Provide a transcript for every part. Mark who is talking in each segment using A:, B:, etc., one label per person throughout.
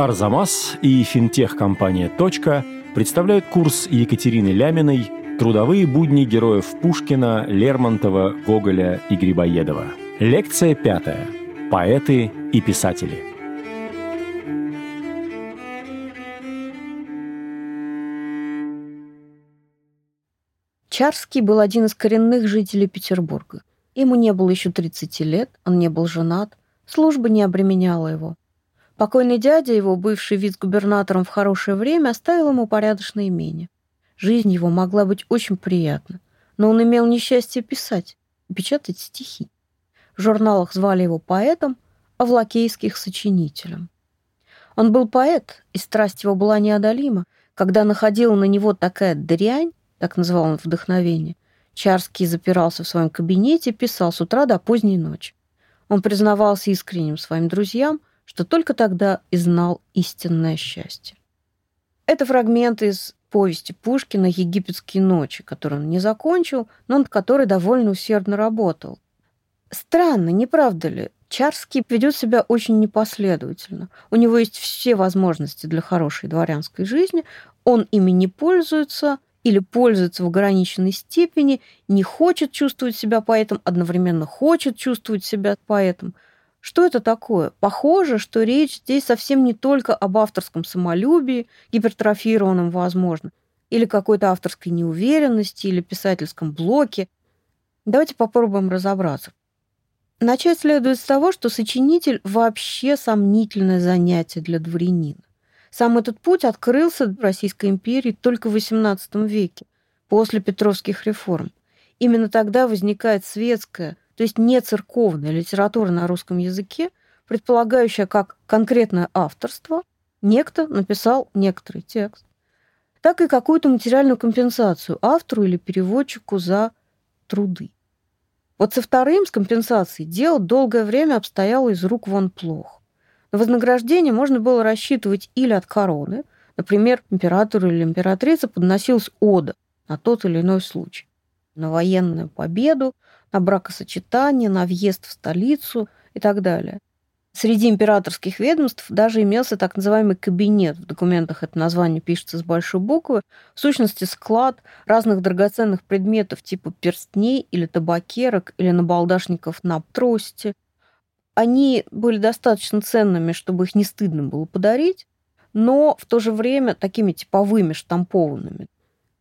A: Арзамас и финтех-компания «Точка» представляют курс Екатерины Ляминой «Трудовые будни героев Пушкина, Лермонтова, Гоголя и Грибоедова». Лекция пятая. Поэты и писатели.
B: Чарский был один из коренных жителей Петербурга. Ему не было еще 30 лет, он не был женат, служба не обременяла его. Покойный дядя, его бывший вице-губернатором в хорошее время, оставил ему порядочное имение. Жизнь его могла быть очень приятна, но он имел несчастье писать печатать стихи. В журналах звали его поэтом, а в лакейских — сочинителем. Он был поэт, и страсть его была неодолима. Когда находила на него такая дрянь, так называл он вдохновение, Чарский запирался в своем кабинете, писал с утра до поздней ночи. Он признавался искренним своим друзьям, что только тогда и знал истинное счастье. Это фрагмент из повести Пушкина «Египетские ночи», который он не закончил, но над которой довольно усердно работал. Странно, не правда ли? Чарский ведет себя очень непоследовательно. У него есть все возможности для хорошей дворянской жизни, он ими не пользуется или пользуется в ограниченной степени, не хочет чувствовать себя поэтом, одновременно хочет чувствовать себя поэтом – что это такое? Похоже, что речь здесь совсем не только об авторском самолюбии, гипертрофированном, возможно, или какой-то авторской неуверенности, или писательском блоке. Давайте попробуем разобраться. Начать следует с того, что сочинитель вообще сомнительное занятие для дворянина. Сам этот путь открылся в Российской империи только в XVIII веке, после Петровских реформ. Именно тогда возникает светская, то есть не церковная литература на русском языке, предполагающая как конкретное авторство, некто написал некоторый текст, так и какую-то материальную компенсацию автору или переводчику за труды. Вот со вторым, с компенсацией, дело долгое время обстояло из рук вон плохо. На вознаграждение можно было рассчитывать или от короны, например, императору или императрице подносилась ода на тот или иной случай, на военную победу, на бракосочетание, на въезд в столицу и так далее. Среди императорских ведомств даже имелся так называемый кабинет. В документах это название пишется с большой буквы. В сущности, склад разных драгоценных предметов типа перстней или табакерок или набалдашников на трости. Они были достаточно ценными, чтобы их не стыдно было подарить, но в то же время такими типовыми, штампованными.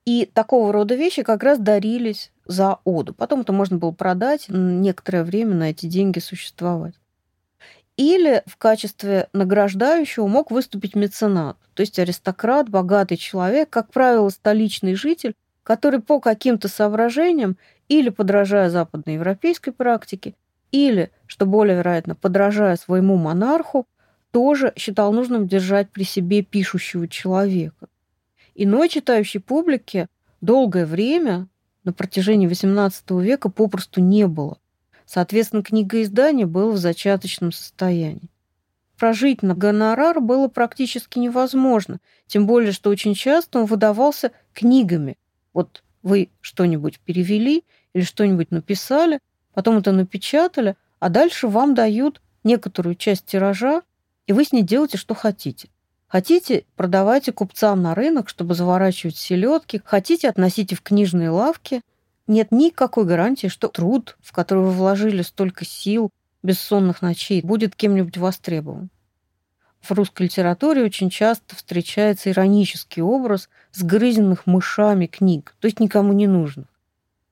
B: И такого рода вещи как раз дарились за оду. Потом это можно было продать, некоторое время на эти деньги существовать. Или в качестве награждающего мог выступить меценат, то есть аристократ, богатый человек, как правило, столичный житель, который по каким-то соображениям или подражая западноевропейской практике, или, что более вероятно, подражая своему монарху, тоже считал нужным держать при себе пишущего человека. Иной читающей публике долгое время на протяжении XVIII века попросту не было. Соответственно, книгоиздание было в зачаточном состоянии. Прожить на гонорар было практически невозможно, тем более, что очень часто он выдавался книгами. Вот вы что-нибудь перевели или что-нибудь написали, потом это напечатали, а дальше вам дают некоторую часть тиража, и вы с ней делаете, что хотите. Хотите, продавайте купцам на рынок, чтобы заворачивать селедки. Хотите, относите в книжные лавки. Нет никакой гарантии, что труд, в который вы вложили столько сил, бессонных ночей, будет кем-нибудь востребован. В русской литературе очень часто встречается иронический образ сгрызенных мышами книг, то есть никому не нужных.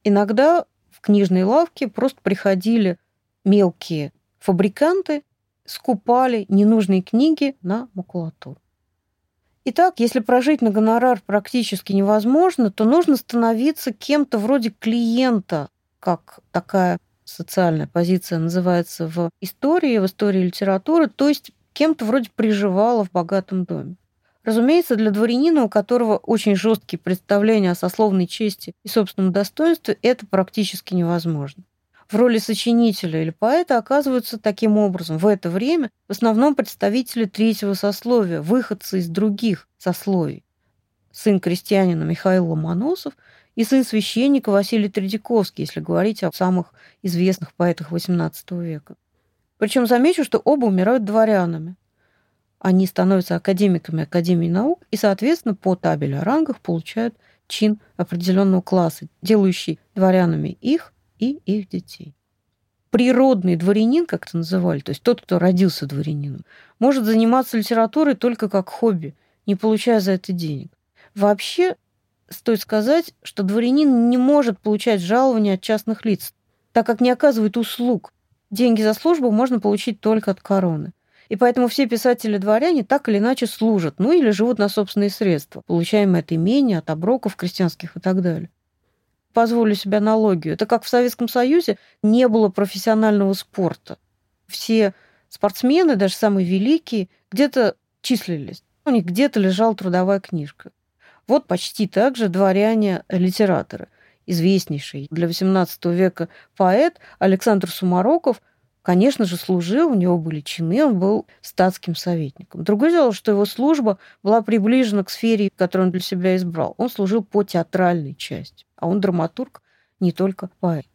B: Иногда в книжные лавки просто приходили мелкие фабриканты, скупали ненужные книги на макулатуру. Итак, если прожить на гонорар практически невозможно, то нужно становиться кем-то вроде клиента, как такая социальная позиция называется в истории, в истории литературы, то есть кем-то вроде приживала в богатом доме. Разумеется, для дворянина, у которого очень жесткие представления о сословной чести и собственном достоинстве, это практически невозможно в роли сочинителя или поэта оказываются таким образом в это время в основном представители третьего сословия, выходцы из других сословий. Сын крестьянина Михаил Ломоносов и сын священника Василий Тредяковский, если говорить о самых известных поэтах XVIII века. Причем замечу, что оба умирают дворянами. Они становятся академиками Академии наук и, соответственно, по табелю о рангах получают чин определенного класса, делающий дворянами их и их детей. Природный дворянин, как это называли, то есть тот, кто родился дворянином, может заниматься литературой только как хобби, не получая за это денег. Вообще, стоит сказать, что дворянин не может получать жалования от частных лиц, так как не оказывает услуг. Деньги за службу можно получить только от короны. И поэтому все писатели-дворяне так или иначе служат, ну или живут на собственные средства, получаемые от имения, от оброков крестьянских и так далее. Позволю себе аналогию. Это как в Советском Союзе не было профессионального спорта. Все спортсмены, даже самые великие, где-то числились. У них где-то лежала трудовая книжка. Вот почти так же дворяне-литераторы. Известнейший для XVIII века поэт Александр Сумароков – конечно же, служил, у него были чины, он был статским советником. Другое дело, что его служба была приближена к сфере, которую он для себя избрал. Он служил по театральной части, а он драматург, не только поэт.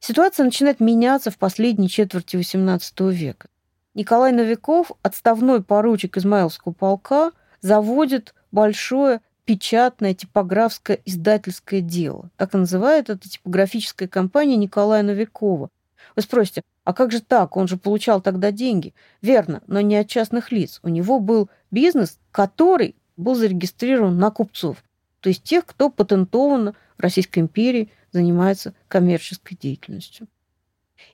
B: Ситуация начинает меняться в последней четверти XVIII века. Николай Новиков, отставной поручик Измаилского полка, заводит большое печатное типографское издательское дело. Так называет это типографическая компания Николая Новикова. Вы спросите, а как же так? Он же получал тогда деньги. Верно, но не от частных лиц. У него был бизнес, который был зарегистрирован на купцов, то есть тех, кто патентованно в Российской империи занимается коммерческой деятельностью.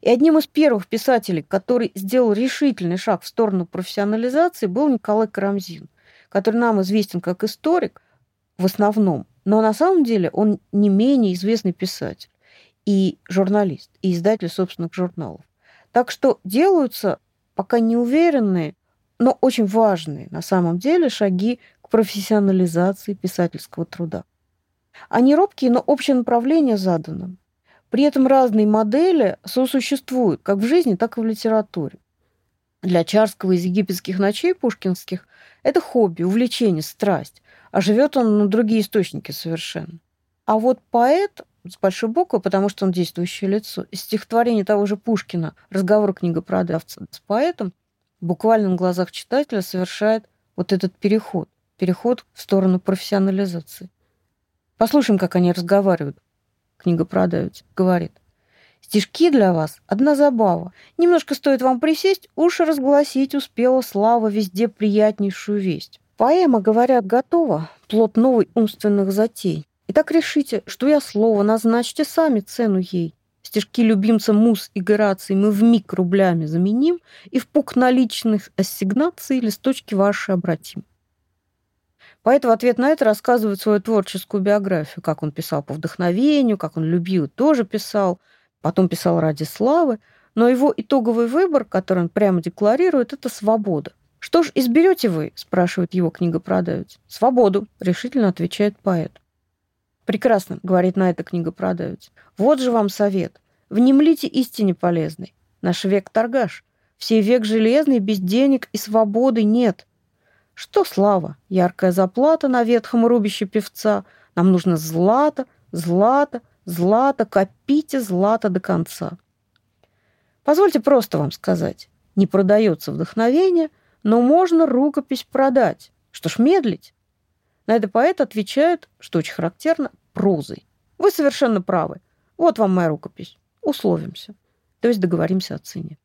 B: И одним из первых писателей, который сделал решительный шаг в сторону профессионализации, был Николай Карамзин, который нам известен как историк в основном, но на самом деле он не менее известный писатель и журналист, и издатель собственных журналов. Так что делаются пока неуверенные, но очень важные на самом деле шаги профессионализации писательского труда. Они робкие, но общее направление задано. При этом разные модели сосуществуют как в жизни, так и в литературе. Для Чарского из египетских ночей пушкинских это хобби, увлечение, страсть, а живет он на другие источники совершенно. А вот поэт с большой буквы, потому что он действующее лицо. Из стихотворения того же Пушкина «Разговор книгопродавца с поэтом» буквально на глазах читателя совершает вот этот переход, переход в сторону профессионализации. Послушаем, как они разговаривают. Книгопродавец говорит. Стишки для вас – одна забава. Немножко стоит вам присесть, уши разгласить успела слава везде приятнейшую весть. Поэма, говорят, готова, плод новой умственных затей. Итак, решите, что я слово, назначьте сами цену ей. Стишки любимца Мус и Гораций мы в миг рублями заменим и в пук наличных ассигнаций листочки ваши обратим. Поэт в ответ на это рассказывает свою творческую биографию, как он писал по вдохновению, как он любил, тоже писал, потом писал ради славы, но его итоговый выбор, который он прямо декларирует, это свобода. «Что ж, изберете вы?» – спрашивает его книгопродавец. «Свободу», – решительно отвечает поэт. Прекрасно, говорит на это книгопродавец. Вот же вам совет. Внемлите истине полезной. Наш век торгаш. Все век железный, без денег и свободы нет. Что слава? Яркая заплата на ветхом рубище певца. Нам нужно злато, злато, злато, копите злато до конца. Позвольте просто вам сказать. Не продается вдохновение, но можно рукопись продать. Что ж медлить? На это поэт отвечает, что очень характерно, прозой. Вы совершенно правы. Вот вам моя рукопись. Условимся. То есть договоримся о цене.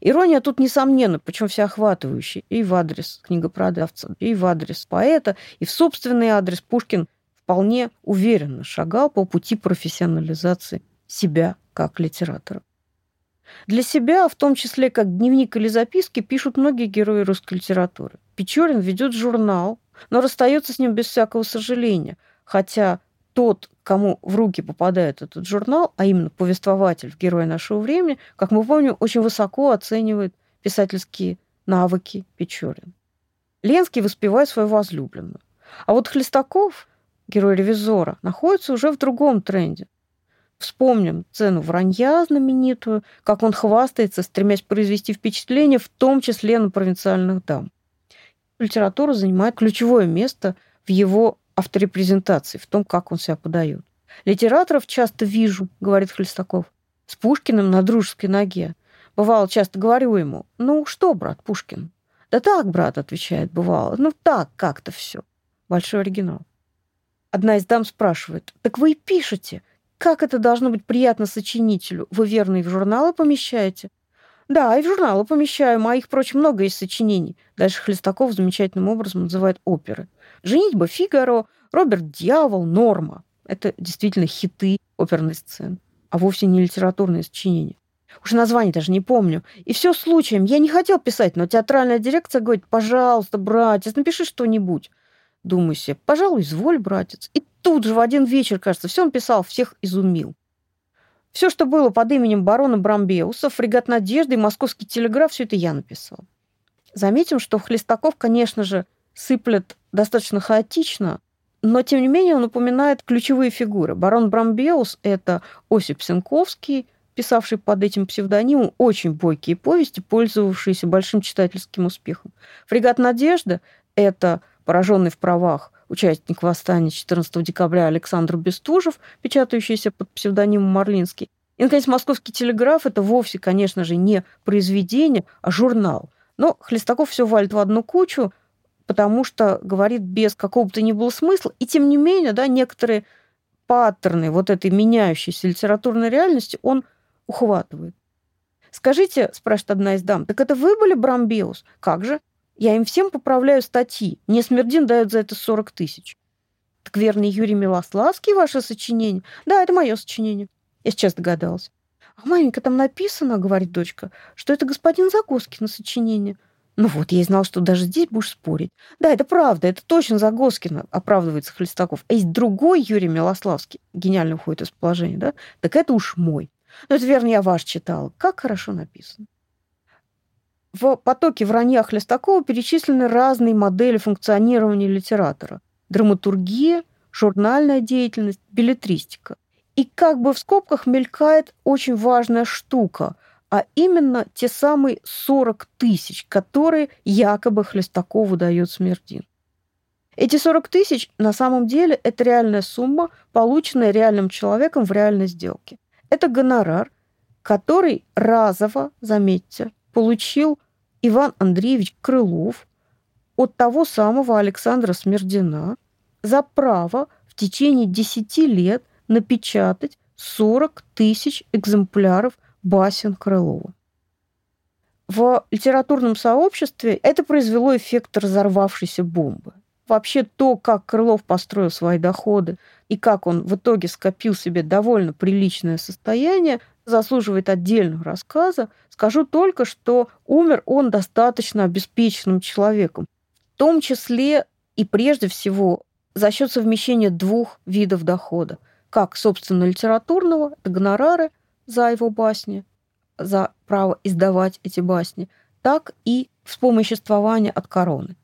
B: Ирония тут, несомненно, причем всеохватывающая и в адрес книгопродавца, и в адрес поэта, и в собственный адрес Пушкин вполне уверенно шагал по пути профессионализации себя как литератора. Для себя, в том числе как дневник или записки, пишут многие герои русской литературы. Печорин ведет журнал, но расстается с ним без всякого сожаления, хотя тот, кому в руки попадает этот журнал, а именно повествователь «Герой нашего времени», как мы помним, очень высоко оценивает писательские навыки Печорин. Ленский воспевает свою возлюбленную. А вот Хлестаков, герой ревизора, находится уже в другом тренде. Вспомним цену вранья знаменитую, как он хвастается, стремясь произвести впечатление, в том числе на провинциальных дам. Литература занимает ключевое место в его авторепрезентации, в том, как он себя подает. Литераторов часто вижу, говорит Хлестаков, с Пушкиным на дружеской ноге. Бывало, часто говорю ему, ну что, брат Пушкин, Да так, брат, отвечает, бывало. Ну так как-то все. Большой оригинал. Одна из дам спрашивает, так вы и пишете. Как это должно быть приятно сочинителю? Вы верно и в журналы помещаете? Да, и в журналы помещаю. Моих, впрочем, много есть сочинений. Дальше Хлестаков замечательным образом называет оперы. «Женитьба Фигаро», «Роберт Дьявол», «Норма». Это действительно хиты оперной сцены, а вовсе не литературные сочинения. Уж название даже не помню. И все случаем. Я не хотел писать, но театральная дирекция говорит, пожалуйста, братец, напиши что-нибудь. Думаю себе, пожалуй, изволь, братец. И тут же в один вечер, кажется, все он писал, всех изумил. Все, что было под именем барона Брамбеуса, фрегат «Надежды» и московский телеграф, все это я написал. Заметим, что Хлестаков, конечно же, сыплет достаточно хаотично, но, тем не менее, он упоминает ключевые фигуры. Барон Брамбеус – это Осип Сенковский, писавший под этим псевдонимом очень бойкие повести, пользовавшиеся большим читательским успехом. «Фрегат Надежда» – это пораженный в правах участник восстания 14 декабря Александр Бестужев, печатающийся под псевдонимом Марлинский. И, наконец, «Московский телеграф» – это вовсе, конечно же, не произведение, а журнал. Но Хлестаков все валит в одну кучу, потому что говорит без какого-то ни было смысла. И, тем не менее, да, некоторые паттерны вот этой меняющейся литературной реальности он ухватывает. «Скажите, — спрашивает одна из дам, — так это вы были Брамбеус? Как же? Я им всем поправляю статьи. Мне Смердин дает за это 40 тысяч». «Так верный Юрий Милославский ваше сочинение?» «Да, это мое сочинение». Я сейчас догадалась. «А маменька, там написано, — говорит дочка, — что это господин Загоскин сочинение». Ну вот, я и знал, что даже здесь будешь спорить. Да, это правда, это точно Загоскина, оправдывается Хлестаков. А есть другой Юрий Милославский, гениально уходит из положения, да? Так это уж мой. Ну, это верно, я ваш читал. Как хорошо написано. В потоке вранья Хлестакова перечислены разные модели функционирования литератора. Драматургия, журнальная деятельность, билетристика. И как бы в скобках мелькает очень важная штука, а именно те самые 40 тысяч, которые якобы Хлестакову дает Смердин. Эти 40 тысяч на самом деле это реальная сумма, полученная реальным человеком в реальной сделке. Это гонорар, который разово, заметьте, получил Иван Андреевич Крылов от того самого Александра Смердина за право в течение 10 лет напечатать 40 тысяч экземпляров басен Крылова. В литературном сообществе это произвело эффект разорвавшейся бомбы. Вообще то, как Крылов построил свои доходы и как он в итоге скопил себе довольно приличное состояние, заслуживает отдельного рассказа. Скажу только, что умер он достаточно обеспеченным человеком, в том числе и прежде всего за счет совмещения двух видов дохода. Как, собственно, литературного, это гонорары за его басни, за право издавать эти басни, так и вспомоществования от короны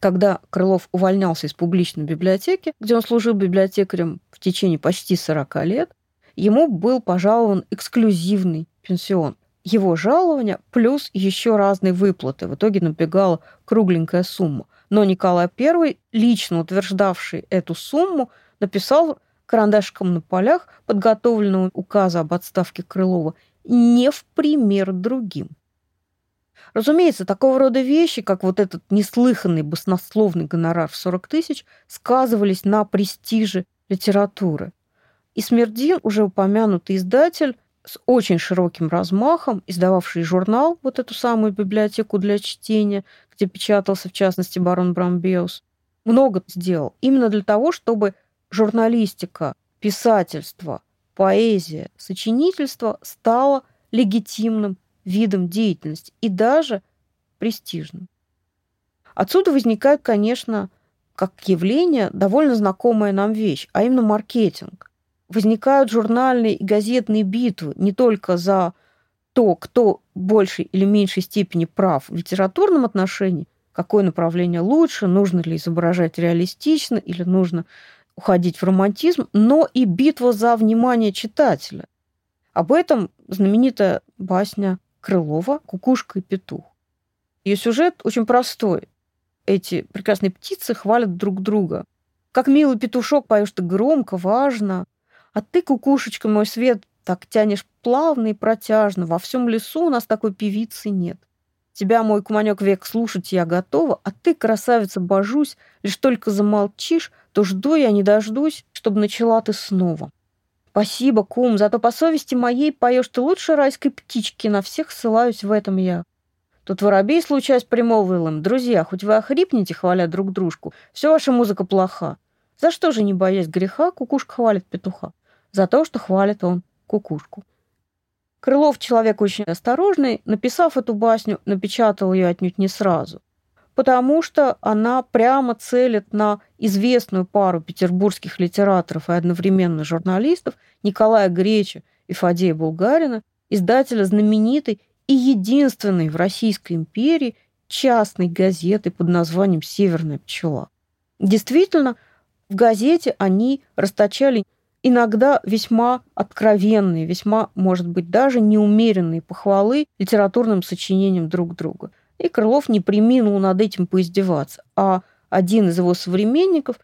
B: когда Крылов увольнялся из публичной библиотеки, где он служил библиотекарем в течение почти 40 лет, ему был пожалован эксклюзивный пенсион. Его жалование плюс еще разные выплаты. В итоге набегала кругленькая сумма. Но Николай I, лично утверждавший эту сумму, написал карандашиком на полях подготовленного указа об отставке Крылова не в пример другим. Разумеется, такого рода вещи, как вот этот неслыханный баснословный гонорар в 40 тысяч, сказывались на престиже литературы. И Смердин, уже упомянутый издатель, с очень широким размахом, издававший журнал, вот эту самую библиотеку для чтения, где печатался, в частности, барон Брамбеус, много сделал именно для того, чтобы журналистика, писательство, поэзия, сочинительство стало легитимным видом деятельности и даже престижным. Отсюда возникает, конечно, как явление довольно знакомая нам вещь, а именно маркетинг. Возникают журнальные и газетные битвы не только за то, кто в большей или меньшей степени прав в литературном отношении, какое направление лучше, нужно ли изображать реалистично или нужно уходить в романтизм, но и битва за внимание читателя. Об этом знаменитая басня Крылова «Кукушка и петух». Ее сюжет очень простой. Эти прекрасные птицы хвалят друг друга. Как милый петушок поешь ты громко, важно. А ты, кукушечка, мой свет, так тянешь плавно и протяжно. Во всем лесу у нас такой певицы нет. Тебя, мой куманек, век слушать я готова, а ты, красавица, божусь, лишь только замолчишь, то жду я не дождусь, чтобы начала ты снова. Спасибо, кум, зато по совести моей поешь ты лучше райской птички, на всех ссылаюсь в этом я. Тут воробей, случаясь, примолвил им, «Друзья, хоть вы охрипнете, хваля друг дружку, все ваша музыка плоха. За что же, не боясь греха, кукушка хвалит петуха? За то, что хвалит он кукушку». Крылов человек очень осторожный, написав эту басню, напечатал ее отнюдь не сразу, потому что она прямо целит на известную пару петербургских литераторов и одновременно журналистов Николая Греча и Фадея Булгарина, издателя знаменитой и единственной в Российской империи частной газеты под названием «Северная пчела». Действительно, в газете они расточали иногда весьма откровенные, весьма, может быть, даже неумеренные похвалы литературным сочинениям друг друга. И Крылов не приминул над этим поиздеваться. А один из его современников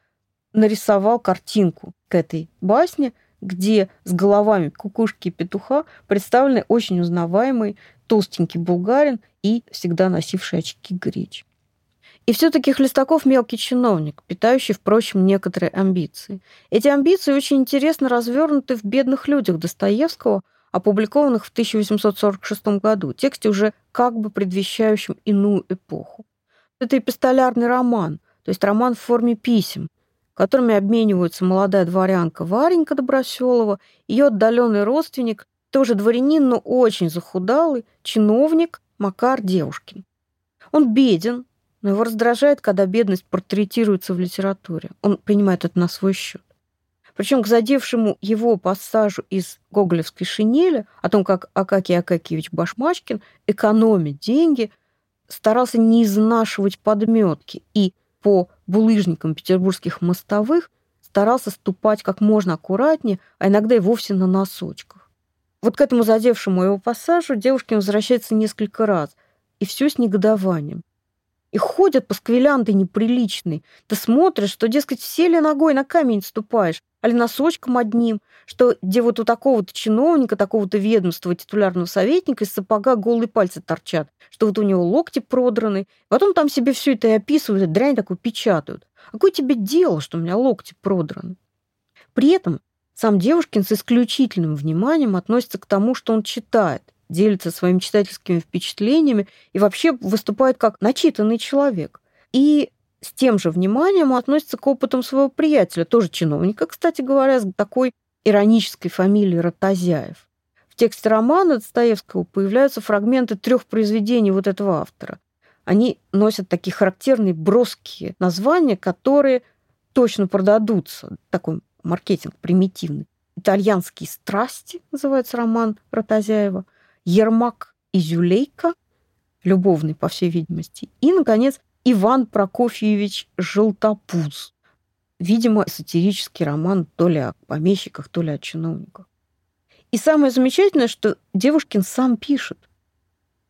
B: нарисовал картинку к этой басне, где с головами кукушки и петуха представлены очень узнаваемый толстенький булгарин и всегда носивший очки греч. И все-таки Хлестаков мелкий чиновник, питающий, впрочем, некоторые амбиции. Эти амбиции очень интересно развернуты в «Бедных людях» Достоевского, опубликованных в 1846 году, тексте уже как бы предвещающем иную эпоху. Это эпистолярный роман, то есть роман в форме писем, которыми обмениваются молодая дворянка Варенька Доброселова, ее отдаленный родственник, тоже дворянин, но очень захудалый, чиновник Макар Девушкин. Он беден, но его раздражает, когда бедность портретируется в литературе. Он принимает это на свой счет. Причем к задевшему его пассажу из гоголевской шинели о том, как Акакий Акакиевич Башмачкин экономит деньги, старался не изнашивать подметки и по булыжникам петербургских мостовых старался ступать как можно аккуратнее, а иногда и вовсе на носочках. Вот к этому задевшему его пассажу Девушкин возвращается несколько раз, и все с негодованием. И ходят пасквилянты неприличные. Ты смотришь, что, дескать, все ли ногой на камень ступаешь, али носочком одним, что где вот у такого-то чиновника, такого-то ведомства, титулярного советника из сапога голые пальцы торчат, что вот у него локти продраны. Потом там себе все это и описывают, дрянь такую печатают. Какое тебе дело, что у меня локти продраны? При этом сам Девушкин с исключительным вниманием относится к тому, что он читает, делится своими читательскими впечатлениями и вообще выступает как начитанный человек. И с тем же вниманием относится к опытам своего приятеля, тоже чиновника, кстати говоря, с такой иронической фамилией Ротозяев. В тексте романа Достоевского появляются фрагменты трех произведений вот этого автора. Они носят такие характерные броские названия, которые точно продадутся. Такой маркетинг примитивный. «Итальянские страсти» называется роман Ротозяева. Ермак и Зюлейка, любовный, по всей видимости. И, наконец, Иван Прокофьевич Желтопуз. Видимо, сатирический роман то ли о помещиках, то ли о чиновниках. И самое замечательное, что Девушкин сам пишет.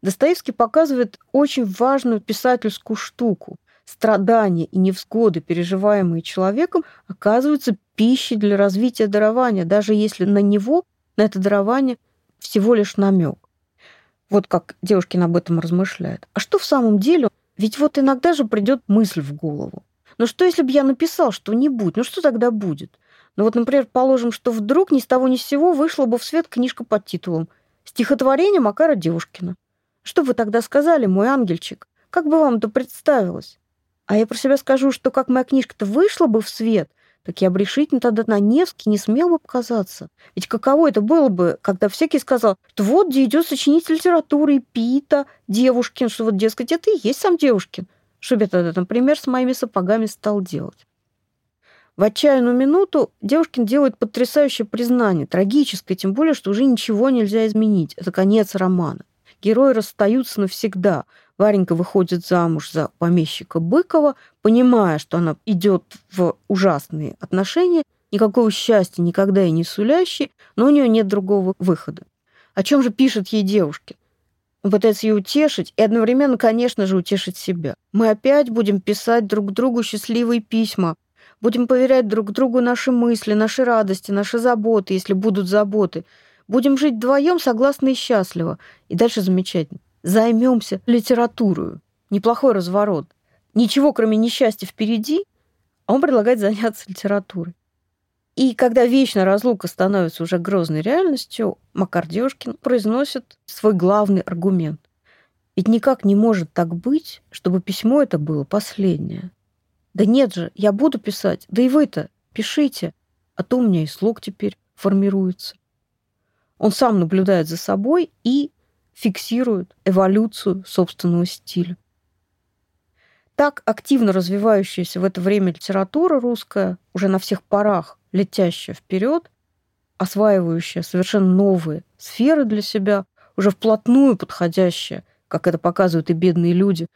B: Достоевский показывает очень важную писательскую штуку. Страдания и невзгоды, переживаемые человеком, оказываются пищей для развития дарования, даже если на него, на это дарование, всего лишь намек. Вот как Девушкин об этом размышляет. А что в самом деле? Ведь вот иногда же придет мысль в голову. Ну что, если бы я написал что-нибудь? Ну что тогда будет? Ну вот, например, положим, что вдруг ни с того ни с сего вышла бы в свет книжка под титулом «Стихотворение Макара Девушкина». Что вы тогда сказали, мой ангельчик? Как бы вам это представилось? А я про себя скажу, что как моя книжка-то вышла бы в свет – так я бы решительно тогда на Невский не смел бы показаться. Ведь каково это было бы, когда всякий сказал, что вот где идет сочинитель литературы Пита, Девушкин, что вот, дескать, это и есть сам Девушкин. Что я тогда, например, с моими сапогами стал делать? В отчаянную минуту Девушкин делает потрясающее признание, трагическое, тем более, что уже ничего нельзя изменить. Это конец романа. Герои расстаются навсегда. Варенька выходит замуж за помещика Быкова, понимая, что она идет в ужасные отношения, никакого счастья никогда и не сулящий, но у нее нет другого выхода. О чем же пишет ей девушке? Он пытается ее утешить и одновременно, конечно же, утешить себя. Мы опять будем писать друг другу счастливые письма, будем поверять друг другу наши мысли, наши радости, наши заботы, если будут заботы. Будем жить вдвоем согласно и счастливо. И дальше замечательно. Займемся литературой. Неплохой разворот. Ничего, кроме несчастья впереди, а он предлагает заняться литературой. И когда вечная разлука становится уже грозной реальностью, Макар произносит свой главный аргумент. Ведь никак не может так быть, чтобы письмо это было последнее. Да нет же, я буду писать, да и вы-то пишите, а то у меня и слог теперь формируется. Он сам наблюдает за собой и фиксирует эволюцию собственного стиля. Так активно развивающаяся в это время литература русская, уже на всех парах летящая вперед, осваивающая совершенно новые сферы для себя, уже вплотную подходящая, как это показывают и бедные люди,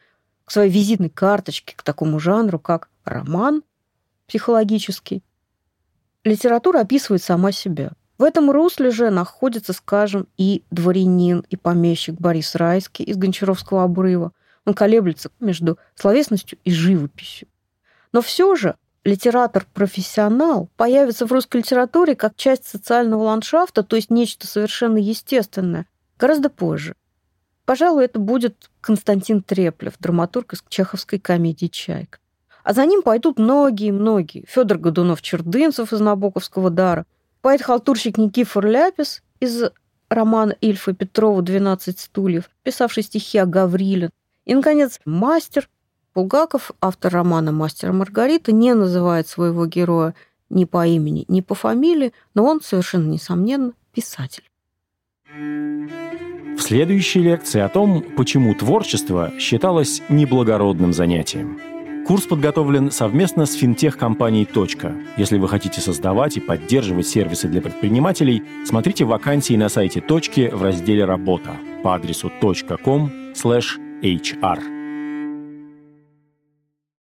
B: к своей визитной карточке, к такому жанру, как роман психологический. Литература описывает сама себя. В этом русле же находится, скажем, и дворянин, и помещик Борис Райский из Гончаровского обрыва. Он колеблется между словесностью и живописью. Но все же литератор-профессионал появится в русской литературе как часть социального ландшафта, то есть нечто совершенно естественное, гораздо позже. Пожалуй, это будет Константин Треплев, драматург из чеховской комедии «Чайка». А за ним пойдут многие-многие. Федор Годунов-Чердынцев из Набоковского дара, поэт-халтурщик Никифор Ляпис из романа Ильфа Петрова «12 стульев», писавший стихи о Гавриле. И, наконец, мастер Булгаков, автор романа «Мастер Маргарита», не называет своего героя ни по имени, ни по фамилии, но он совершенно несомненно писатель.
A: В следующей лекции о том, почему творчество считалось неблагородным занятием. Курс подготовлен совместно с финтех-компанией «Точка». Если вы хотите создавать и поддерживать сервисы для предпринимателей, смотрите вакансии на сайте «Точки» в разделе «Работа» по адресу .com/hr.